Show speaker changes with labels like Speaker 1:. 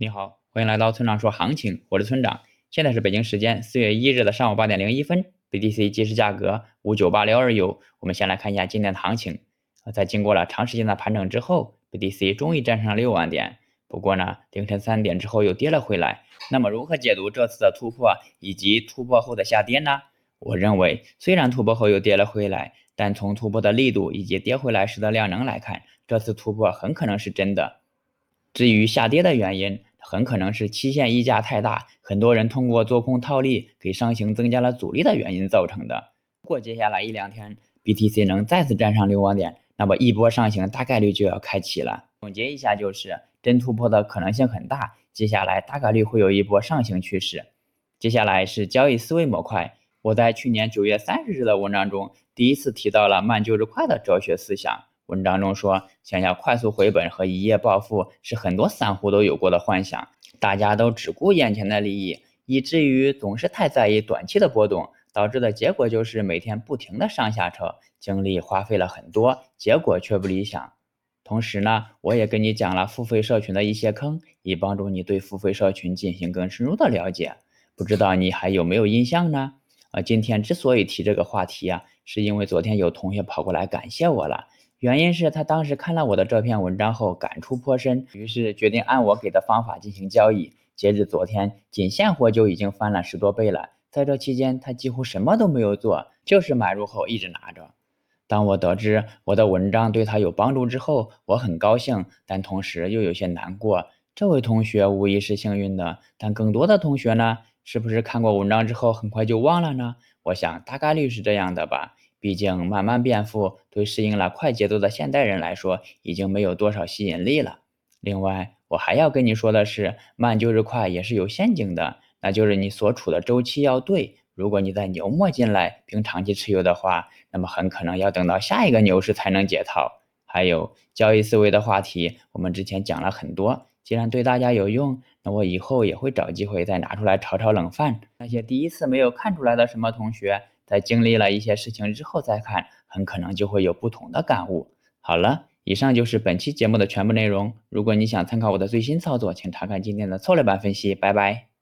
Speaker 1: 你好，欢迎来到村长说行情，我是村长。现在是北京时间四月一日的上午八点零一分，BTC 即时价格五九八六二九。我们先来看一下今天的行情。在经过了长时间的盘整之后，BTC 终于站上六万点。不过呢，凌晨三点之后又跌了回来。那么如何解读这次的突破以及突破后的下跌呢？我认为，虽然突破后又跌了回来，但从突破的力度以及跌回来时的量能来看，这次突破很可能是真的。至于下跌的原因，很可能是期限溢价太大，很多人通过做空套利给上行增加了阻力的原因造成的。如果接下来一两天 BTC 能再次站上六万点，那么一波上行大概率就要开启了。总结一下就是，真突破的可能性很大，接下来大概率会有一波上行趋势。接下来是交易思维模块，我在去年九月三十日的文章中第一次提到了慢就是快的哲学思想。文章中说，想要快速回本和一夜暴富是很多散户都有过的幻想。大家都只顾眼前的利益，以至于总是太在意短期的波动，导致的结果就是每天不停的上下车，精力花费了很多，结果却不理想。同时呢，我也跟你讲了付费社群的一些坑，以帮助你对付费社群进行更深入的了解。不知道你还有没有印象呢？啊，今天之所以提这个话题啊，是因为昨天有同学跑过来感谢我了。原因是他当时看了我的这篇文章后感触颇深，于是决定按我给的方法进行交易。截至昨天，仅现货就已经翻了十多倍了。在这期间，他几乎什么都没有做，就是买入后一直拿着。当我得知我的文章对他有帮助之后，我很高兴，但同时又有些难过。这位同学无疑是幸运的，但更多的同学呢？是不是看过文章之后很快就忘了呢？我想大概率是这样的吧。毕竟慢慢变富，对适应了快节奏的现代人来说，已经没有多少吸引力了。另外，我还要跟你说的是，慢就是快，也是有陷阱的，那就是你所处的周期要对。如果你在牛末进来并长期持有的话，那么很可能要等到下一个牛市才能解套。还有交易思维的话题，我们之前讲了很多，既然对大家有用，那我以后也会找机会再拿出来炒炒冷饭。那些第一次没有看出来的什么同学。在经历了一些事情之后再看，很可能就会有不同的感悟。好了，以上就是本期节目的全部内容。如果你想参考我的最新操作，请查看今天的策略版分析。拜拜。